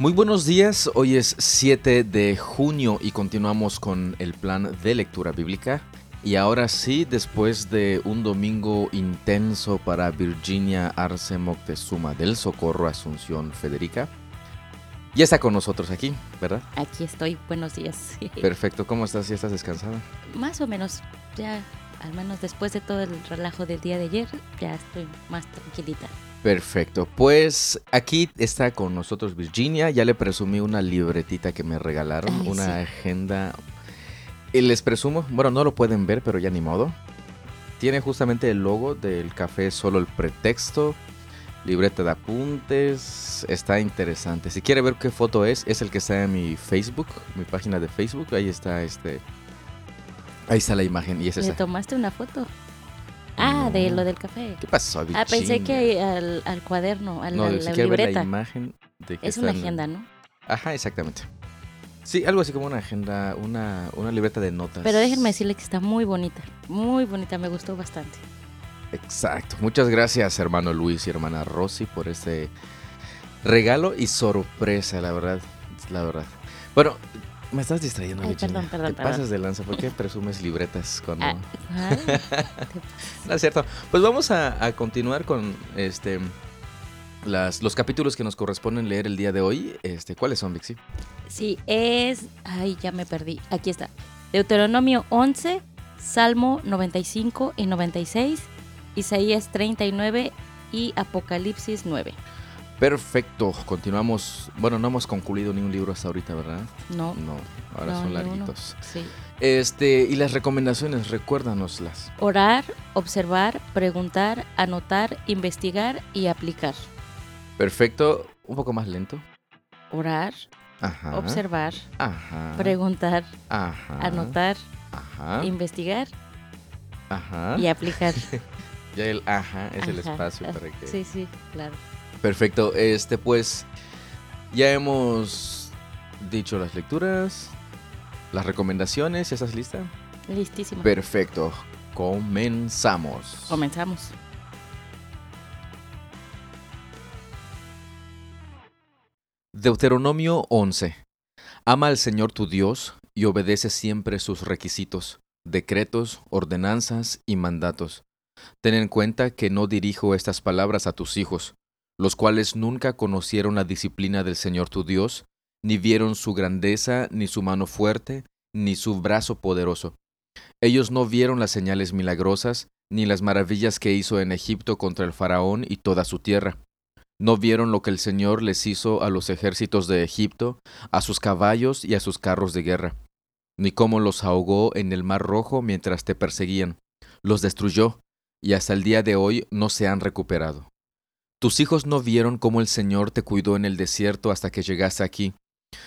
Muy buenos días, hoy es 7 de junio y continuamos con el plan de lectura bíblica. Y ahora sí, después de un domingo intenso para Virginia Arce Moctezuma del Socorro Asunción Federica, ya está con nosotros aquí, ¿verdad? Aquí estoy, buenos días. Perfecto, ¿cómo estás? ¿Ya estás descansada? Más o menos, ya al menos después de todo el relajo del día de ayer, ya estoy más tranquilita. Perfecto, pues aquí está con nosotros Virginia, ya le presumí una libretita que me regalaron, Ay, una sí. agenda. Y les presumo, bueno, no lo pueden ver, pero ya ni modo. Tiene justamente el logo del café, solo el pretexto, libreta de apuntes, está interesante. Si quiere ver qué foto es, es el que está en mi Facebook, mi página de Facebook, ahí está este... Ahí está la imagen y es ¿Le esa. tomaste una foto? Ah, de No. lo del café. ¿Qué pasó, Ah, pensé que al, al cuaderno, a la, No, la ver la libreta. imagen de que Es una agenda, ¿no? Ajá, exactamente. Sí, algo así como una agenda, una, una libreta de notas. Pero déjenme decirle que está muy bonita, muy bonita, me gustó bastante. Exacto. Muchas gracias, hermano Luis y hermana Rosy, por este regalo y sorpresa, la verdad. La verdad. Bueno, me estás distrayendo, Ay, perdón, perdón, Te perdón. pasas de lanza. ¿Por qué presumes libretas cuando.? Ah. No es cierto. Pues vamos a, a continuar con este. Las, los capítulos que nos corresponden leer el día de hoy. Este, ¿Cuáles son, Vixi? Sí, es... Ay, ya me perdí. Aquí está. Deuteronomio 11, Salmo 95 y 96, Isaías 39 y Apocalipsis 9. Perfecto. Continuamos. Bueno, no hemos concluido ni un libro hasta ahorita, ¿verdad? No, No, ahora no, son larguitos. Sí. Este, y las recomendaciones, recuérdanoslas. Orar, observar, preguntar, anotar, investigar y aplicar. Perfecto, un poco más lento. Orar, Ajá. observar, Ajá. preguntar, Ajá. anotar, Ajá. investigar Ajá. y aplicar. Ya el ajá es el espacio para que. Sí, sí, claro. Perfecto. Este, pues. Ya hemos dicho las lecturas, las recomendaciones. ¿Ya estás lista? Listísimo. Perfecto. Comenzamos. Comenzamos. Deuteronomio 11. Ama al Señor tu Dios y obedece siempre sus requisitos, decretos, ordenanzas y mandatos. Ten en cuenta que no dirijo estas palabras a tus hijos, los cuales nunca conocieron la disciplina del Señor tu Dios, ni vieron su grandeza, ni su mano fuerte, ni su brazo poderoso. Ellos no vieron las señales milagrosas, ni las maravillas que hizo en Egipto contra el faraón y toda su tierra. ¿No vieron lo que el Señor les hizo a los ejércitos de Egipto, a sus caballos y a sus carros de guerra? Ni cómo los ahogó en el mar rojo mientras te perseguían. Los destruyó, y hasta el día de hoy no se han recuperado. Tus hijos no vieron cómo el Señor te cuidó en el desierto hasta que llegaste aquí.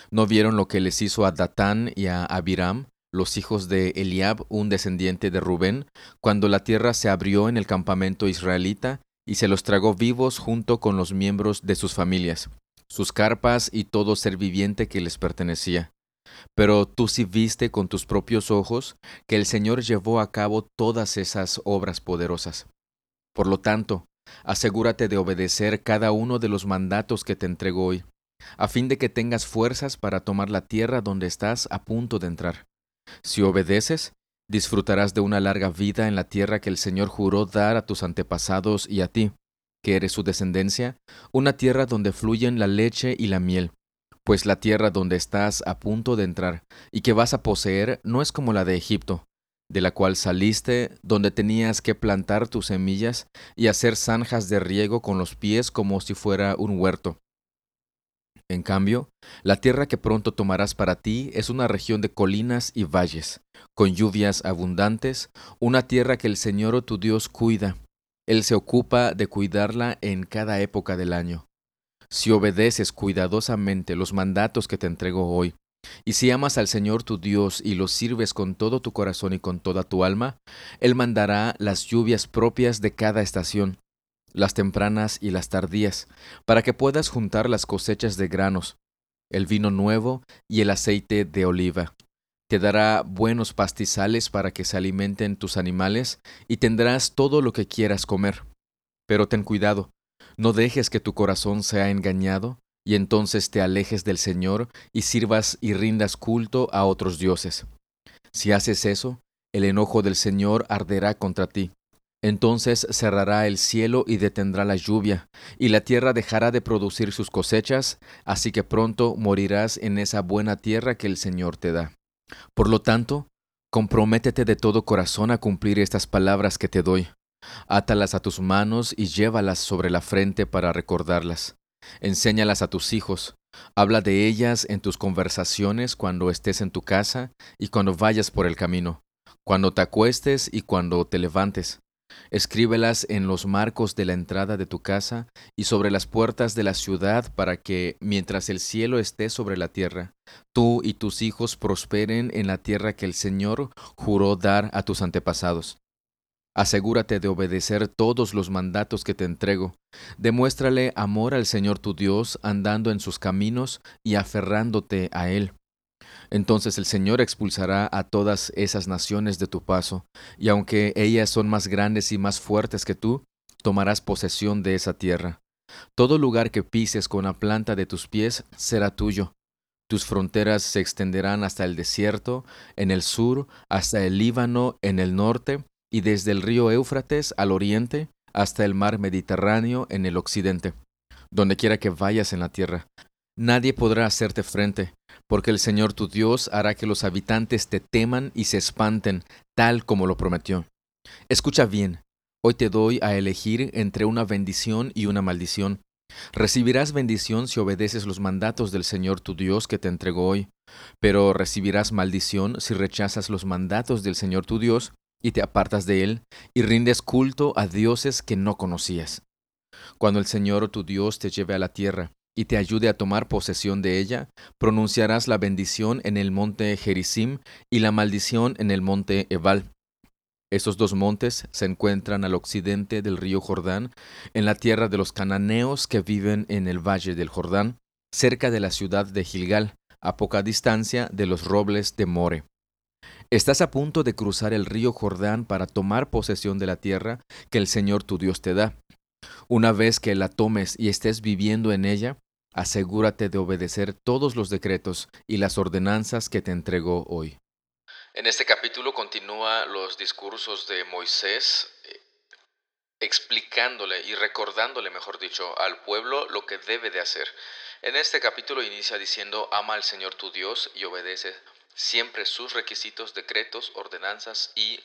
No vieron lo que les hizo a Datán y a Abiram, los hijos de Eliab, un descendiente de Rubén, cuando la tierra se abrió en el campamento israelita y se los tragó vivos junto con los miembros de sus familias, sus carpas y todo ser viviente que les pertenecía. Pero tú sí viste con tus propios ojos que el Señor llevó a cabo todas esas obras poderosas. Por lo tanto, asegúrate de obedecer cada uno de los mandatos que te entrego hoy, a fin de que tengas fuerzas para tomar la tierra donde estás a punto de entrar. Si obedeces, disfrutarás de una larga vida en la tierra que el Señor juró dar a tus antepasados y a ti, que eres su descendencia, una tierra donde fluyen la leche y la miel. Pues la tierra donde estás a punto de entrar y que vas a poseer no es como la de Egipto, de la cual saliste, donde tenías que plantar tus semillas y hacer zanjas de riego con los pies como si fuera un huerto. En cambio, la tierra que pronto tomarás para ti es una región de colinas y valles, con lluvias abundantes, una tierra que el Señor tu Dios cuida. Él se ocupa de cuidarla en cada época del año. Si obedeces cuidadosamente los mandatos que te entrego hoy, y si amas al Señor tu Dios y lo sirves con todo tu corazón y con toda tu alma, Él mandará las lluvias propias de cada estación, las tempranas y las tardías, para que puedas juntar las cosechas de granos, el vino nuevo y el aceite de oliva. Te dará buenos pastizales para que se alimenten tus animales y tendrás todo lo que quieras comer. Pero ten cuidado, no dejes que tu corazón sea engañado y entonces te alejes del Señor y sirvas y rindas culto a otros dioses. Si haces eso, el enojo del Señor arderá contra ti. Entonces cerrará el cielo y detendrá la lluvia, y la tierra dejará de producir sus cosechas, así que pronto morirás en esa buena tierra que el Señor te da. Por lo tanto, comprométete de todo corazón a cumplir estas palabras que te doy. Átalas a tus manos y llévalas sobre la frente para recordarlas. Enséñalas a tus hijos. Habla de ellas en tus conversaciones cuando estés en tu casa y cuando vayas por el camino, cuando te acuestes y cuando te levantes. Escríbelas en los marcos de la entrada de tu casa y sobre las puertas de la ciudad para que, mientras el cielo esté sobre la tierra, tú y tus hijos prosperen en la tierra que el Señor juró dar a tus antepasados. Asegúrate de obedecer todos los mandatos que te entrego. Demuéstrale amor al Señor tu Dios andando en sus caminos y aferrándote a Él. Entonces el Señor expulsará a todas esas naciones de tu paso, y aunque ellas son más grandes y más fuertes que tú, tomarás posesión de esa tierra. Todo lugar que pises con la planta de tus pies será tuyo. Tus fronteras se extenderán hasta el desierto, en el sur, hasta el Líbano, en el norte, y desde el río Éufrates al oriente hasta el mar Mediterráneo en el occidente, donde quiera que vayas en la tierra. Nadie podrá hacerte frente, porque el Señor tu Dios hará que los habitantes te teman y se espanten, tal como lo prometió. Escucha bien, hoy te doy a elegir entre una bendición y una maldición. Recibirás bendición si obedeces los mandatos del Señor tu Dios que te entregó hoy, pero recibirás maldición si rechazas los mandatos del Señor tu Dios y te apartas de él, y rindes culto a dioses que no conocías. Cuando el Señor tu Dios te lleve a la tierra y te ayude a tomar posesión de ella, pronunciarás la bendición en el monte Gerizim y la maldición en el monte Ebal. Esos dos montes se encuentran al occidente del río Jordán, en la tierra de los cananeos que viven en el valle del Jordán, cerca de la ciudad de Gilgal, a poca distancia de los robles de More. Estás a punto de cruzar el río Jordán para tomar posesión de la tierra que el Señor tu Dios te da. Una vez que la tomes y estés viviendo en ella, asegúrate de obedecer todos los decretos y las ordenanzas que te entregó hoy. En este capítulo continúa los discursos de Moisés eh, explicándole y recordándole, mejor dicho, al pueblo lo que debe de hacer. En este capítulo inicia diciendo, ama al Señor tu Dios y obedece siempre sus requisitos, decretos, ordenanzas y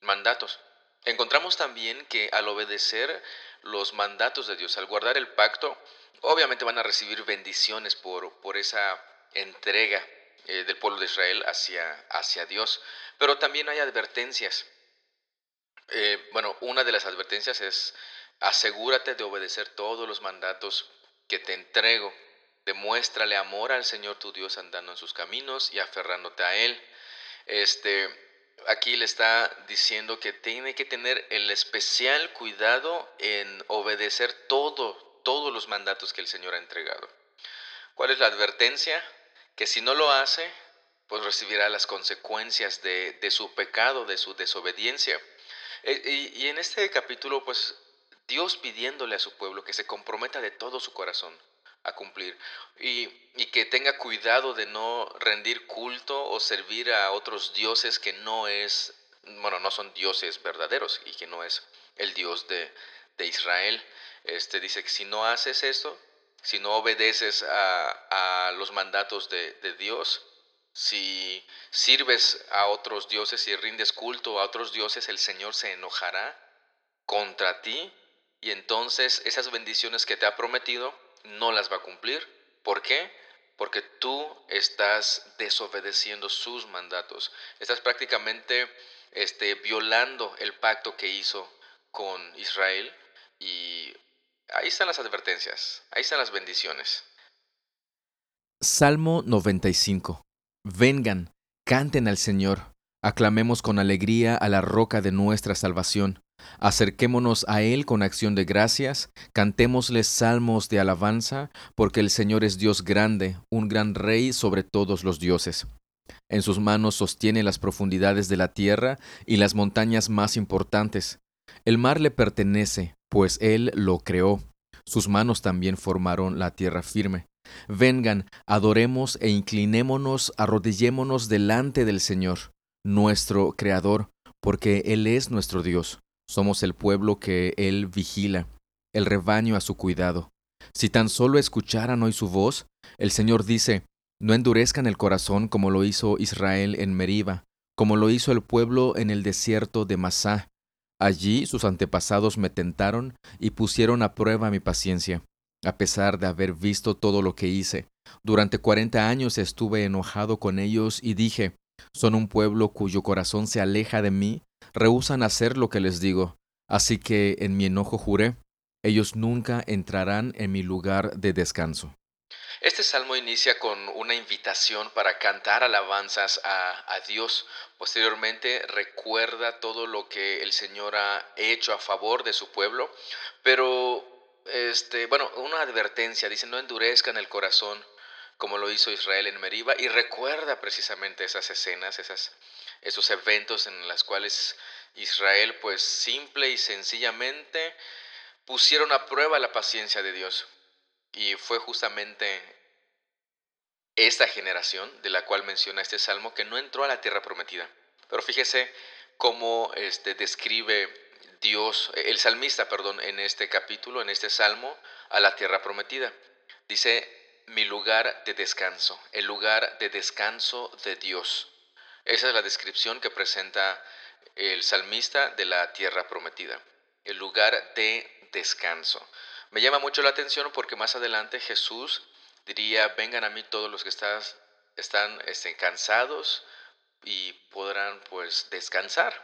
mandatos. Encontramos también que al obedecer los mandatos de Dios, al guardar el pacto, obviamente van a recibir bendiciones por, por esa entrega eh, del pueblo de Israel hacia, hacia Dios. Pero también hay advertencias. Eh, bueno, una de las advertencias es asegúrate de obedecer todos los mandatos que te entrego. Demuéstrale amor al Señor tu Dios andando en sus caminos y aferrándote a Él. Este, aquí le está diciendo que tiene que tener el especial cuidado en obedecer todo, todos los mandatos que el Señor ha entregado. ¿Cuál es la advertencia? Que si no lo hace, pues recibirá las consecuencias de, su pecado, de su desobediencia. E, y, y en este capítulo, pues Dios pidiéndole a su pueblo que se comprometa de todo su corazón a cumplir y, que tenga cuidado de no rendir culto o servir a otros dioses que no es, bueno, no son dioses verdaderos y que no es el Dios de, Israel. Este dice que si no haces esto, si no obedeces a, los mandatos de, de Dios, si sirves a otros dioses y rindes culto a otros dioses, el Señor se enojará contra ti y entonces esas bendiciones que te ha prometido no las va a cumplir. ¿Por qué? Porque tú estás desobedeciendo sus mandatos. Estás prácticamente este, violando el pacto que hizo con Israel y ahí están las advertencias, ahí están las bendiciones. Salmo 95. Vengan, canten al Señor, aclamemos con alegría a la roca de nuestra salvación. Acerquémonos a Él con acción de gracias, cantémosle salmos de alabanza, porque el Señor es Dios grande, un gran Rey sobre todos los dioses. En sus manos sostiene las profundidades de la tierra y las montañas más importantes. El mar le pertenece, pues Él lo creó. Sus manos también formaron la tierra firme. Vengan, adoremos e inclinémonos, arrodillémonos delante del Señor, nuestro Creador, porque Él es nuestro Dios. Somos el pueblo que Él vigila, el rebaño a su cuidado. Si tan solo escucharan hoy su voz, el Señor dice, no endurezcan el corazón como lo hizo Israel en Meriba, como lo hizo el pueblo en el desierto de Masá. Allí sus antepasados me tentaron y pusieron a prueba mi paciencia, a pesar de haber visto todo lo que hice. Durante cuarenta años estuve enojado con ellos y dije, son un pueblo cuyo corazón se aleja de mí, rehusan hacer lo que les digo. Así que en mi enojo juré, ellos nunca entrarán en mi lugar de descanso. Este salmo inicia con una invitación para cantar alabanzas a, Dios. Posteriormente recuerda todo lo que el Señor ha hecho a favor de su pueblo, pero este, bueno, una advertencia, dice, no endurezcan el corazón como lo hizo Israel en Meriba, y recuerda precisamente esas escenas, esas, esos eventos en los cuales Israel, pues simple y sencillamente, pusieron a prueba la paciencia de Dios. Y fue justamente esta generación de la cual menciona este salmo que no entró a la tierra prometida. Pero fíjese cómo este, describe Dios, el salmista, perdón, en este capítulo, en este salmo, a la tierra prometida. Dice, mi lugar de descanso, el lugar de descanso de Dios. Esa es la descripción que presenta el salmista de la tierra prometida, el lugar de descanso. Me llama mucho la atención porque más adelante Jesús diría, vengan a mí todos los que están este, cansados y podrán pues descansar.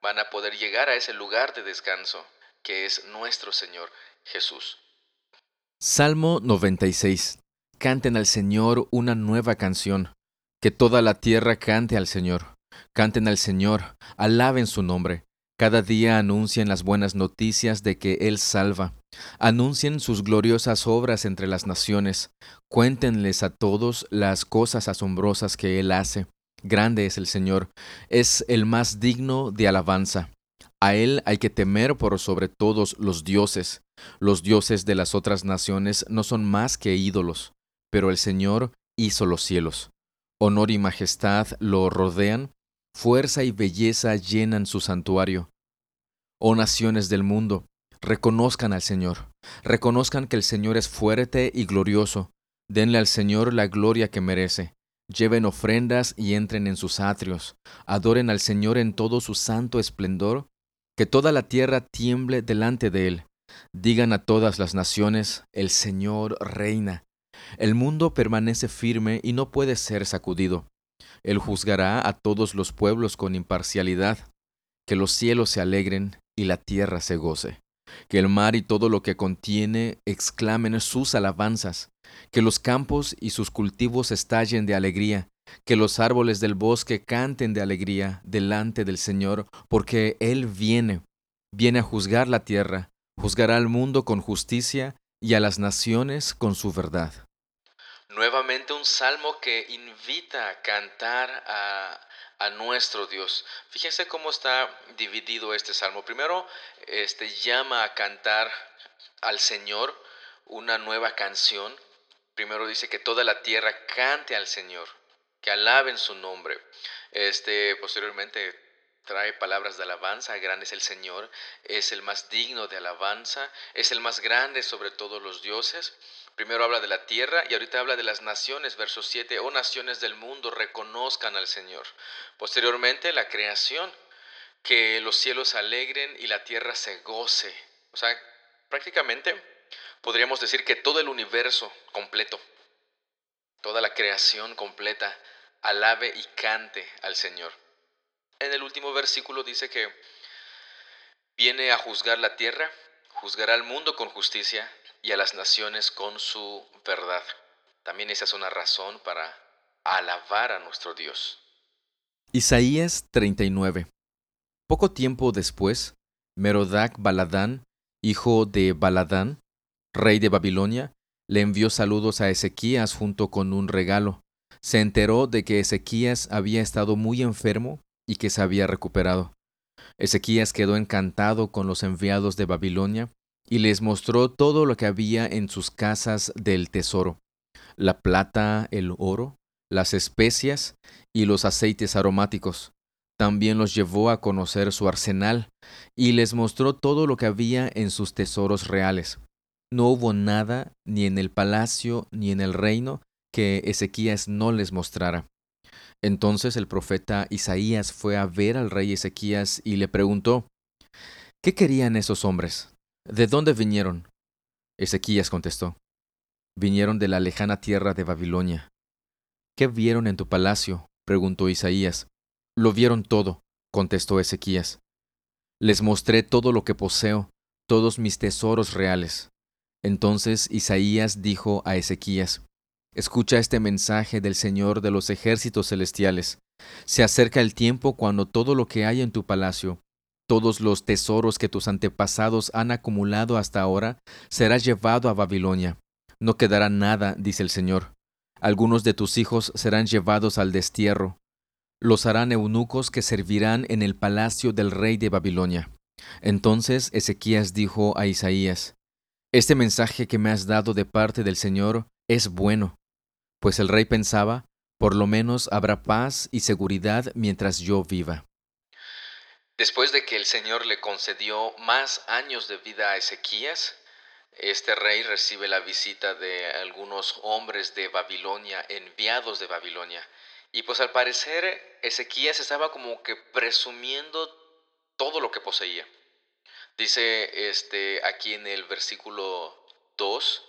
Van a poder llegar a ese lugar de descanso que es nuestro Señor Jesús. Salmo 96. Canten al Señor una nueva canción. Que toda la tierra cante al Señor. Canten al Señor, alaben su nombre. Cada día anuncien las buenas noticias de que Él salva. Anuncien sus gloriosas obras entre las naciones. Cuéntenles a todos las cosas asombrosas que Él hace. Grande es el Señor, es el más digno de alabanza. A Él hay que temer por sobre todos los dioses. Los dioses de las otras naciones no son más que ídolos, pero el Señor hizo los cielos. Honor y majestad lo rodean Fuerza y belleza llenan su santuario. Oh naciones del mundo, reconozcan al Señor, reconozcan que el Señor es fuerte y glorioso, denle al Señor la gloria que merece, lleven ofrendas y entren en sus atrios, adoren al Señor en todo su santo esplendor, que toda la tierra tiemble delante de Él, digan a todas las naciones, el Señor reina. El mundo permanece firme y no puede ser sacudido. Él juzgará a todos los pueblos con imparcialidad. Que los cielos se alegren y la tierra se goce. Que el mar y todo lo que contiene exclamen sus alabanzas. Que los campos y sus cultivos estallen de alegría. Que los árboles del bosque canten de alegría delante del Señor, porque Él viene, viene a juzgar la tierra, juzgará al mundo con justicia y a las naciones con su verdad. Nuevamente un salmo que invita a cantar a, nuestro Dios. Fíjense cómo está dividido este salmo. Primero, este llama a cantar al Señor una nueva canción. Primero dice que toda la tierra cante al Señor, que alaben su nombre. Este, posteriormente trae palabras de alabanza, grande es el Señor, es el más digno de alabanza, es el más grande sobre todos los dioses. Primero habla de la tierra y ahorita habla de las naciones, verso 7, oh naciones del mundo, reconozcan al Señor. Posteriormente la creación, que los cielos alegren y la tierra se goce. O sea, prácticamente podríamos decir que todo el universo completo, toda la creación completa, alabe y cante al Señor. En el último versículo dice que viene a juzgar la tierra, juzgará al mundo con justicia y a las naciones con su verdad. También esa es una razón para alabar a nuestro Dios. Isaías 39. Poco tiempo después, Merodac Baladán, hijo de Baladán, rey de Babilonia, le envió saludos a Ezequías junto con un regalo. Se enteró de que Ezequías había estado muy enfermo y que se había recuperado. Ezequías quedó encantado con los enviados de Babilonia y les mostró todo lo que había en sus casas del tesoro. la plata, el oro, las especias y los aceites aromáticos. También los llevó a conocer su arsenal y les mostró todo lo que había en sus tesoros reales. No hubo nada, ni en el palacio ni en el reino, que Ezequías no les mostrara. Entonces el profeta Isaías fue a ver al rey Ezequías y le preguntó, ¿Qué querían esos hombres? ¿De dónde vinieron? Ezequías contestó, Vinieron de la lejana tierra de Babilonia. ¿Qué vieron en tu palacio? preguntó Isaías. Lo vieron todo, contestó Ezequías. Les mostré todo lo que poseo, todos mis tesoros reales. Entonces Isaías dijo a Ezequías, Escucha este mensaje del Señor de los ejércitos celestiales. Se acerca el tiempo cuando todo lo que hay en tu palacio, todos los tesoros que tus antepasados han acumulado hasta ahora, será llevado a Babilonia. No quedará nada, dice el Señor. Algunos de tus hijos serán llevados al destierro. Los harán eunucos que servirán en el palacio del rey de Babilonia. Entonces Ezequías dijo a Isaías, Este mensaje que me has dado de parte del Señor es bueno pues el rey pensaba, por lo menos habrá paz y seguridad mientras yo viva. Después de que el Señor le concedió más años de vida a Ezequías, este rey recibe la visita de algunos hombres de Babilonia, enviados de Babilonia. Y pues al parecer Ezequías estaba como que presumiendo todo lo que poseía. Dice este aquí en el versículo 2,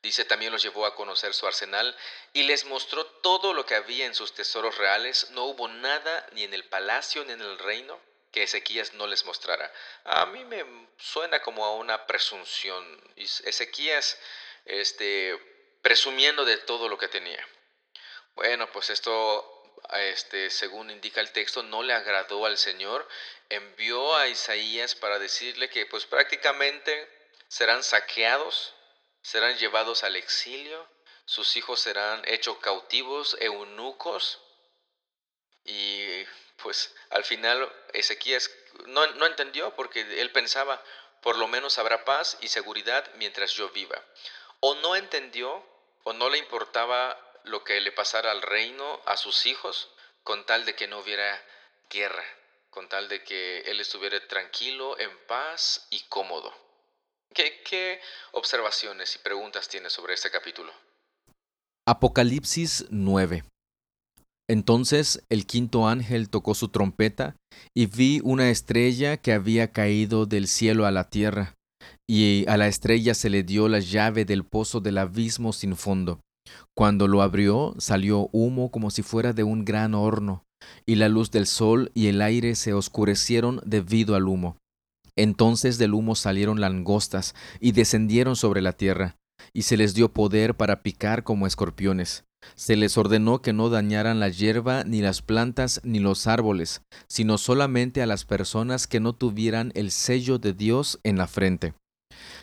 Dice, también los llevó a conocer su arsenal y les mostró todo lo que había en sus tesoros reales. No hubo nada ni en el palacio ni en el reino que Ezequías no les mostrara. A mí me suena como a una presunción. Ezequías este, presumiendo de todo lo que tenía. Bueno, pues esto, este, según indica el texto, no le agradó al Señor. Envió a Isaías para decirle que pues prácticamente serán saqueados serán llevados al exilio, sus hijos serán hechos cautivos, eunucos, y pues al final Ezequías no, no entendió porque él pensaba, por lo menos habrá paz y seguridad mientras yo viva. O no entendió o no le importaba lo que le pasara al reino, a sus hijos, con tal de que no hubiera guerra, con tal de que él estuviera tranquilo, en paz y cómodo. ¿Qué, observaciones y preguntas tienes sobre este capítulo? Apocalipsis 9. Entonces el quinto ángel tocó su trompeta y vi una estrella que había caído del cielo a la tierra, y a la estrella se le dio la llave del pozo del abismo sin fondo. Cuando lo abrió salió humo como si fuera de un gran horno, y la luz del sol y el aire se oscurecieron debido al humo. Entonces del humo salieron langostas y descendieron sobre la tierra, y se les dio poder para picar como escorpiones. Se les ordenó que no dañaran la hierba, ni las plantas, ni los árboles, sino solamente a las personas que no tuvieran el sello de Dios en la frente.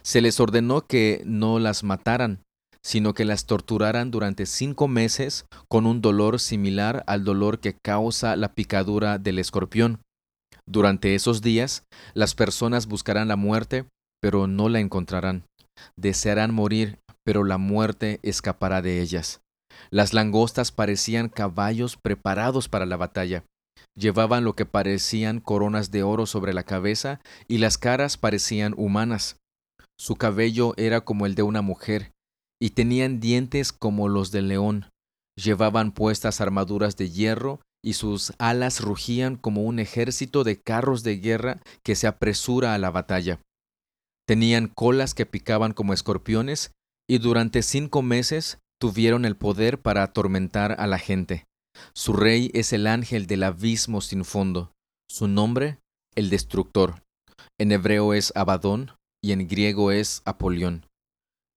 Se les ordenó que no las mataran, sino que las torturaran durante cinco meses con un dolor similar al dolor que causa la picadura del escorpión durante esos días, las personas buscarán la muerte, pero no la encontrarán. Desearán morir, pero la muerte escapará de ellas. Las langostas parecían caballos preparados para la batalla. Llevaban lo que parecían coronas de oro sobre la cabeza y las caras parecían humanas. Su cabello era como el de una mujer y tenían dientes como los del león. Llevaban puestas armaduras de hierro y sus alas rugían como un ejército de carros de guerra que se apresura a la batalla. Tenían colas que picaban como escorpiones y durante cinco meses tuvieron el poder para atormentar a la gente. Su rey es el ángel del abismo sin fondo. Su nombre, el destructor. En hebreo es Abadón y en griego es Apolión.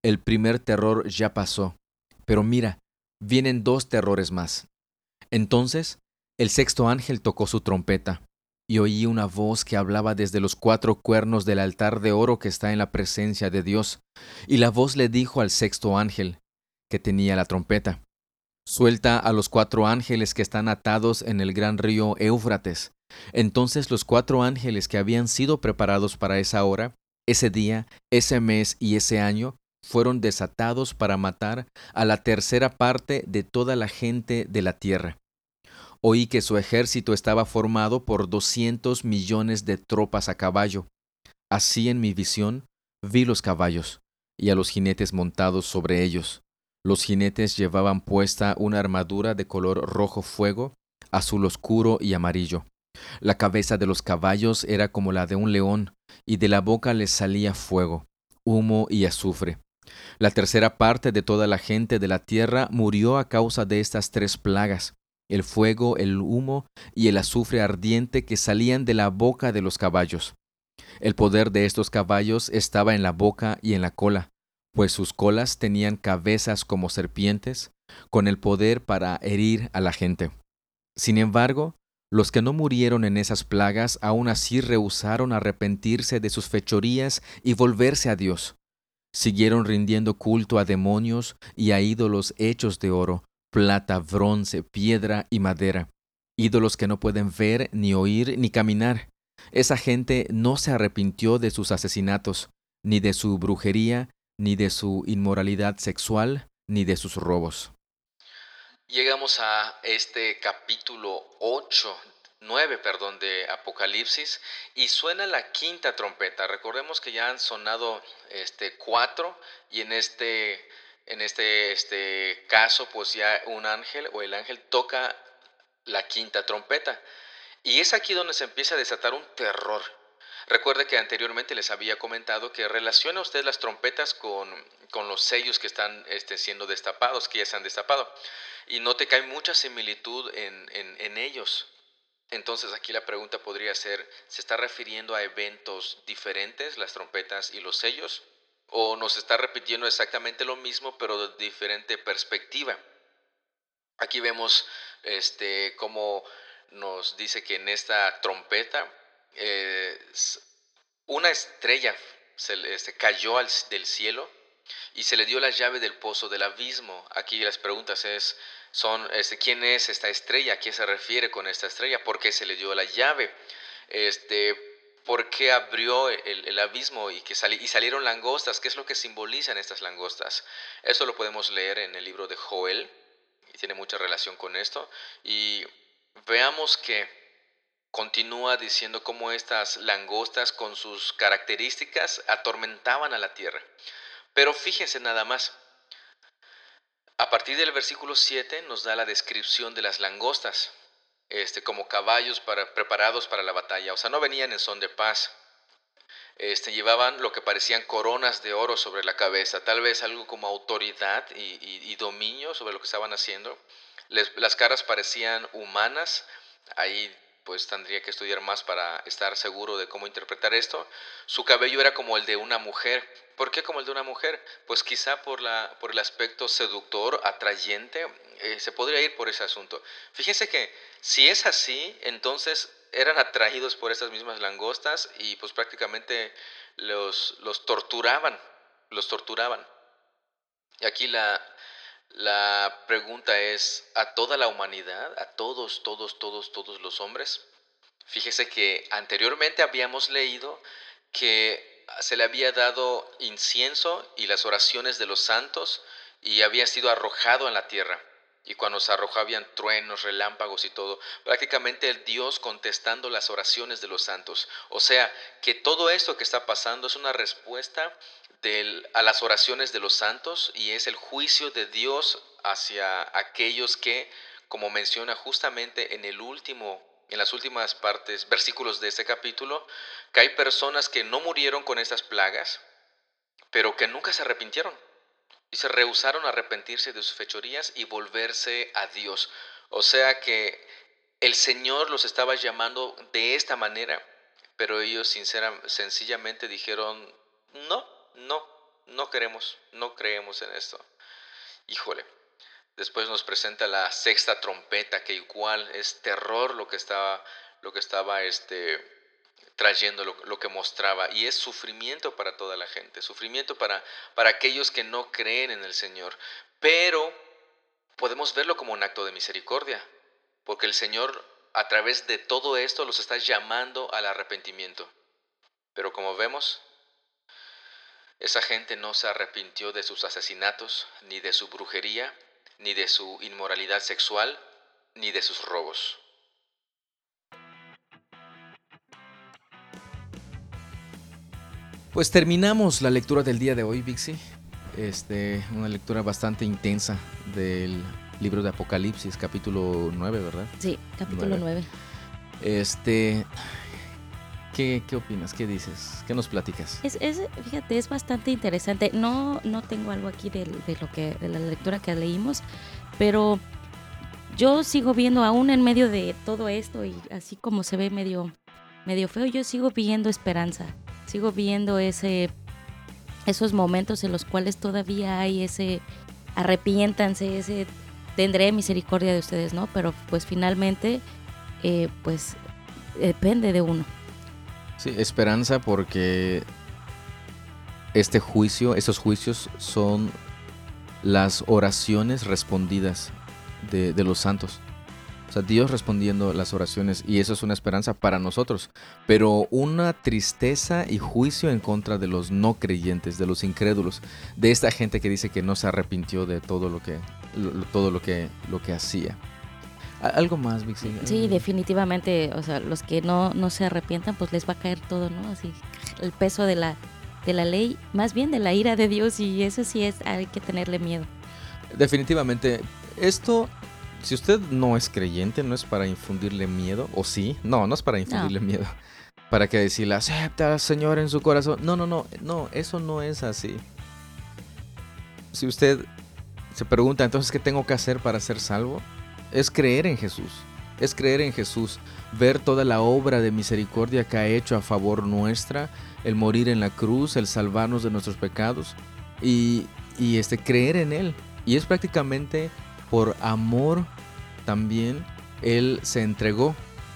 El primer terror ya pasó, pero mira, vienen dos terrores más. Entonces el sexto ángel tocó su trompeta, y oí una voz que hablaba desde los cuatro cuernos del altar de oro que está en la presencia de Dios, y la voz le dijo al sexto ángel, que tenía la trompeta, Suelta a los cuatro ángeles que están atados en el gran río Éufrates. Entonces los cuatro ángeles que habían sido preparados para esa hora, ese día, ese mes y ese año, fueron desatados para matar a la tercera parte de toda la gente de la tierra. Oí que su ejército estaba formado por doscientos millones de tropas a caballo. Así en mi visión vi los caballos y a los jinetes montados sobre ellos. Los jinetes llevaban puesta una armadura de color rojo fuego, azul oscuro y amarillo. La cabeza de los caballos era como la de un león, y de la boca les salía fuego, humo y azufre. La tercera parte de toda la gente de la tierra murió a causa de estas tres plagas, el fuego, el humo y el azufre ardiente que salían de la boca de los caballos. El poder de estos caballos estaba en la boca y en la cola, pues sus colas tenían cabezas como serpientes, con el poder para herir a la gente. Sin embargo, los que no murieron en esas plagas aún así rehusaron arrepentirse de sus fechorías y volverse a Dios. Siguieron rindiendo culto a demonios y a ídolos hechos de oro, plata, bronce, piedra y madera, ídolos que no pueden ver, ni oír, ni caminar. Esa gente no se arrepintió de sus asesinatos, ni de su brujería, ni de su inmoralidad sexual, ni de sus robos. Llegamos a este capítulo 8, 9, perdón, de Apocalipsis y suena la quinta trompeta. Recordemos que ya han sonado este cuatro y en este en este, este caso pues ya un ángel o el ángel toca la quinta trompeta. Y es aquí donde se empieza a desatar un terror. Recuerde que anteriormente les había comentado que relaciona usted las trompetas con, con los sellos que están este, siendo destapados, que ya se han destapado y note que hay mucha similitud en, en, ellos. Entonces aquí la pregunta podría ser, ¿se está refiriendo a eventos diferentes, las trompetas y los sellos? ¿O nos está repitiendo exactamente lo mismo pero de diferente perspectiva? Aquí vemos este, cómo nos dice que en esta trompeta eh, una estrella se, este, cayó del cielo y se le dio la llave del pozo del abismo. Aquí las preguntas es, son, este, ¿quién es esta estrella? ¿A qué se refiere con esta estrella? ¿Por qué se le dio la llave? Este, ¿Por qué abrió el, abismo y, que salieron langostas? ¿Qué es lo que simbolizan estas langostas? Eso lo podemos leer en el libro de Joel, y tiene mucha relación con esto. Y veamos que continúa diciendo cómo estas langostas con sus características atormentaban a la tierra. Pero fíjense nada más, a partir del versículo 7 nos da la descripción de las langostas, este, como caballos para, preparados para la batalla. O sea, no venían en son de paz. Este, llevaban lo que parecían coronas de oro sobre la cabeza, tal vez algo como autoridad y, dominio sobre lo que estaban haciendo. las caras parecían humanas, ahí pues tendría que estudiar más para estar seguro de cómo interpretar esto. Su cabello era como el de una mujer. ¿Por qué como el de una mujer? Pues quizá por, la, por el aspecto seductor, atrayente, eh, se podría ir por ese asunto. Fíjense que si es así, entonces eran atraídos por estas mismas langostas y pues prácticamente los, los torturaban, los torturaban. Y aquí la, la pregunta es, ¿a toda la humanidad, a todos, todos, todos, todos los hombres? Fíjese que anteriormente habíamos leído que se le había dado incienso y las oraciones de los santos y había sido arrojado en la tierra. Y cuando se arrojó habían truenos, relámpagos y todo. Prácticamente el Dios contestando las oraciones de los santos. O sea, que todo esto que está pasando es una respuesta a las oraciones de los santos y es el juicio de Dios hacia aquellos que, como menciona justamente en el último en las últimas partes, versículos de este capítulo, que hay personas que no murieron con estas plagas, pero que nunca se arrepintieron y se rehusaron a arrepentirse de sus fechorías y volverse a Dios. O sea que el Señor los estaba llamando de esta manera, pero ellos sencillamente dijeron, no, no, no queremos, no creemos en esto. Híjole. Después nos presenta la sexta trompeta, que igual es terror lo que estaba, lo que estaba este, trayendo, lo, que mostraba. Y es sufrimiento para toda la gente, sufrimiento para, para aquellos que no creen en el Señor. Pero podemos verlo como un acto de misericordia, porque el Señor a través de todo esto los está llamando al arrepentimiento. Pero como vemos, Esa gente no se arrepintió de sus asesinatos, ni de su brujería, ni de su inmoralidad sexual, ni de sus robos. Pues terminamos la lectura del día de hoy, Vixi. Este, una lectura bastante intensa del libro de Apocalipsis, capítulo 9, ¿verdad? Sí, capítulo 9. Este, ¿qué, ¿qué, opinas? ¿Qué dices? ¿Qué nos platicas? Es, fíjate, es bastante interesante. No, no tengo algo aquí de, de, lo que, de la lectura que leímos, pero yo sigo viendo, aún en medio de todo esto y así como se ve medio, medio feo, yo sigo viendo esperanza. Sigo viendo ese, esos momentos en los cuales todavía hay ese arrepiéntanse, ese tendré misericordia de ustedes, ¿no? Pero pues finalmente, eh, pues depende de uno. Sí, esperanza porque este juicio, esos juicios son las oraciones respondidas de, de, los santos. O sea, Dios respondiendo las oraciones y eso es una esperanza para nosotros. Pero una tristeza y juicio en contra de los no creyentes, de los incrédulos, de esta gente que dice que no se arrepintió de todo lo que, lo, todo lo que, lo que hacía. ¿Algo más, Vixi? Sí, definitivamente. O sea, los que no, no se arrepientan, pues les va a caer todo, ¿no? Así, el peso de la, de la ley, más bien de la ira de Dios, y eso sí es, hay que tenerle miedo. Definitivamente. Esto, si usted no es creyente, no es para infundirle miedo, o sí, no, no es para infundirle no. miedo. Para que decirle, acepta al Señor en su corazón. No, no, no, no, eso no es así. Si usted se pregunta, entonces, ¿qué tengo que hacer para ser salvo? Es creer en Jesús. Es creer en Jesús, ver toda la obra de misericordia que ha hecho a favor nuestra, el morir en la cruz, el salvarnos de nuestros pecados y, y este, creer en Él. Y es prácticamente por amor también Él se entregó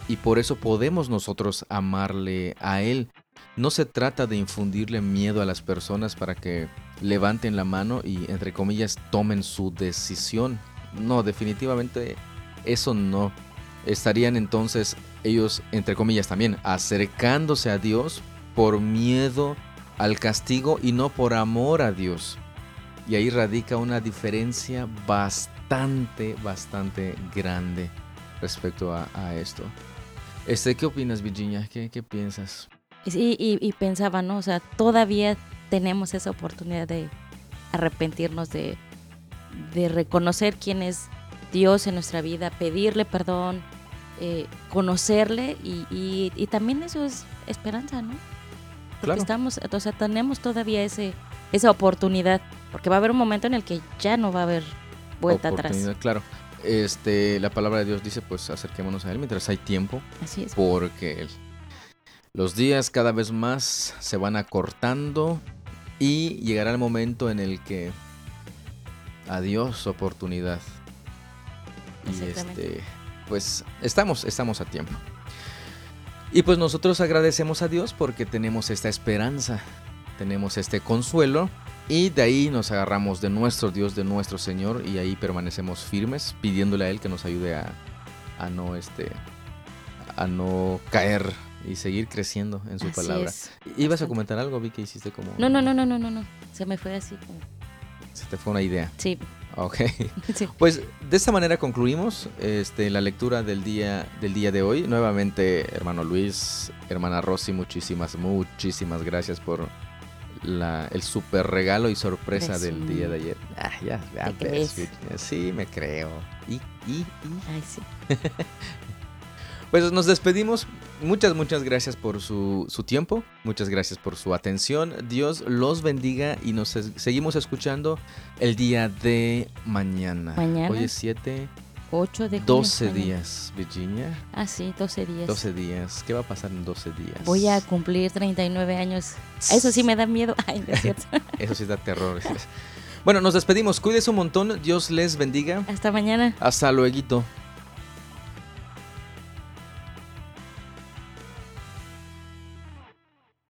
y por eso podemos nosotros amarle a Él. No se trata de infundirle miedo a las personas para que levanten la mano y entre comillas tomen su decisión no, definitivamente eso no. Estarían entonces ellos, entre comillas también, acercándose a Dios por miedo al castigo y no por amor a Dios. Y ahí radica una diferencia bastante, bastante grande respecto a, a esto. Este, ¿Qué opinas, Virginia? ¿Qué, qué piensas? Sí, y, y, pensaba, ¿no? O sea, todavía tenemos esa oportunidad de arrepentirnos de, de reconocer quién es Dios en nuestra vida, pedirle perdón, eh, conocerle y, y, y, también eso es esperanza, ¿no? Porque Claro. estamos, o sea, tenemos todavía ese, esa oportunidad, porque va a haber un momento en el que ya no va a haber vuelta atrás. Claro. Este, la palabra de Dios dice, pues acerquémonos a Él mientras hay tiempo, Así es. porque los días cada vez más se van acortando y llegará el momento en el que adiós oportunidad. Y este, pues estamos, estamos a tiempo. Y pues nosotros agradecemos a Dios porque tenemos esta esperanza, tenemos este consuelo y de ahí nos agarramos de nuestro Dios, de nuestro Señor y ahí permanecemos firmes pidiéndole a Él que nos ayude a, a no este a no caer y seguir creciendo en su Así palabra. es. ¿Ibas a Bastante. comentar algo? Vi que hiciste como... No, no, no, no, no, no, no. Se me fue así como. Se te fue una idea. Sí, Ok. sí. Pues de esta manera concluimos este, la lectura del día, del día de hoy. Nuevamente, hermano Luis, hermana Rosy, muchísimas, muchísimas gracias por la, el super regalo y sorpresa del día de ayer. Ah, ya, ya. Virginia, Sí, me creo. Y, y, y. Ay, sí. Pues nos despedimos. Muchas, muchas gracias por su, su tiempo. Muchas gracias por su atención. Dios los bendiga y nos es- seguimos escuchando el día de mañana. Mañana. Hoy es 7, 8 de junio, 12 mañana. días, Virginia. Ah, sí, 12 días. 12 días. ¿Qué va a pasar en 12 días? Voy a cumplir 39 años. Eso sí me da miedo. Ay, no es cierto. Eso sí da terror. bueno, nos despedimos. Cuídense un montón. Dios les bendiga. Hasta mañana. Hasta luego.